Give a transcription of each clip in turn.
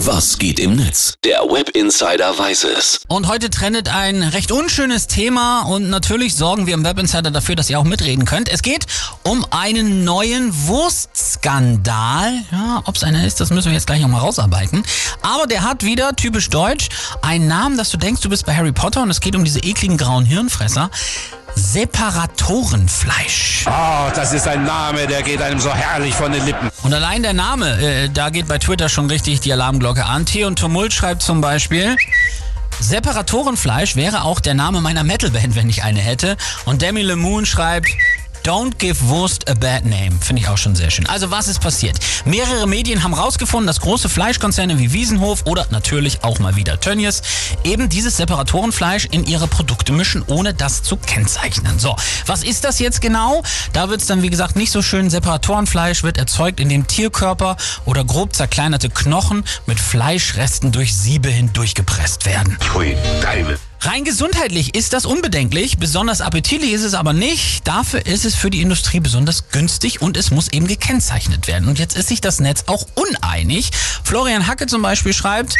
Was geht im Netz? Der Web Insider weiß es. Und heute trendet ein recht unschönes Thema und natürlich sorgen wir im Web Insider dafür, dass ihr auch mitreden könnt. Es geht um einen neuen Wurstskandal. Ja, ob es einer ist, das müssen wir jetzt gleich nochmal rausarbeiten. Aber der hat wieder, typisch deutsch, einen Namen, dass du denkst, du bist bei Harry Potter und es geht um diese ekligen grauen Hirnfresser. Separatorenfleisch. Oh, das ist ein Name, der geht einem so herrlich von den Lippen. Und allein der Name, äh, da geht bei Twitter schon richtig die Alarmglocke an. T und Tumult schreibt zum Beispiel. Separatorenfleisch wäre auch der Name meiner Metalband, wenn ich eine hätte. Und Demi LeMoon schreibt, Don't give Wurst a bad name. Finde ich auch schon sehr schön. Also was ist passiert? Mehrere Medien haben rausgefunden, dass große Fleischkonzerne wie Wiesenhof oder natürlich auch mal wieder Tönnies eben dieses Separatorenfleisch in ihre Produkte mischen, ohne das zu kennzeichnen. So, was ist das jetzt genau? Da wird es dann wie gesagt nicht so schön. Separatorenfleisch wird erzeugt, indem Tierkörper oder grob zerkleinerte Knochen mit Fleischresten durch Siebe hindurchgepresst werden. Pfui, Teufel. Rein gesundheitlich ist das unbedenklich, besonders appetitlich ist es aber nicht. Dafür ist es für die Industrie besonders günstig und es muss eben gekennzeichnet werden. Und jetzt ist sich das Netz auch uneinig. Florian Hacke zum Beispiel schreibt,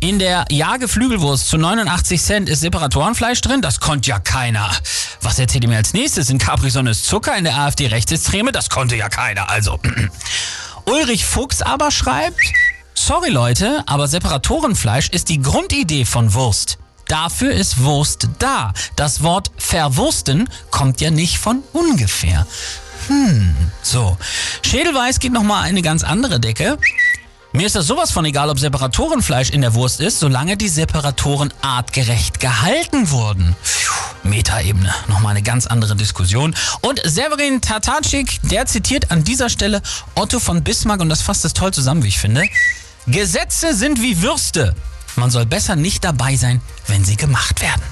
in der Jageflügelwurst zu 89 Cent ist Separatorenfleisch drin. Das konnte ja keiner. Was erzählt ihr mir als nächstes? In Capri-Sonne ist Zucker, in der AfD Rechtsextreme? Das konnte ja keiner. Also, Ulrich Fuchs aber schreibt, sorry Leute, aber Separatorenfleisch ist die Grundidee von Wurst. Dafür ist Wurst da. Das Wort verwursten kommt ja nicht von ungefähr. Hm, so. Schädelweiß geht nochmal eine ganz andere Decke. Mir ist das sowas von egal, ob Separatorenfleisch in der Wurst ist, solange die Separatoren artgerecht gehalten wurden. Metaebene, nochmal eine ganz andere Diskussion. Und Severin Tatarczyk, der zitiert an dieser Stelle Otto von Bismarck und das fasst es toll zusammen, wie ich finde. Gesetze sind wie Würste. Man soll besser nicht dabei sein, wenn sie gemacht werden.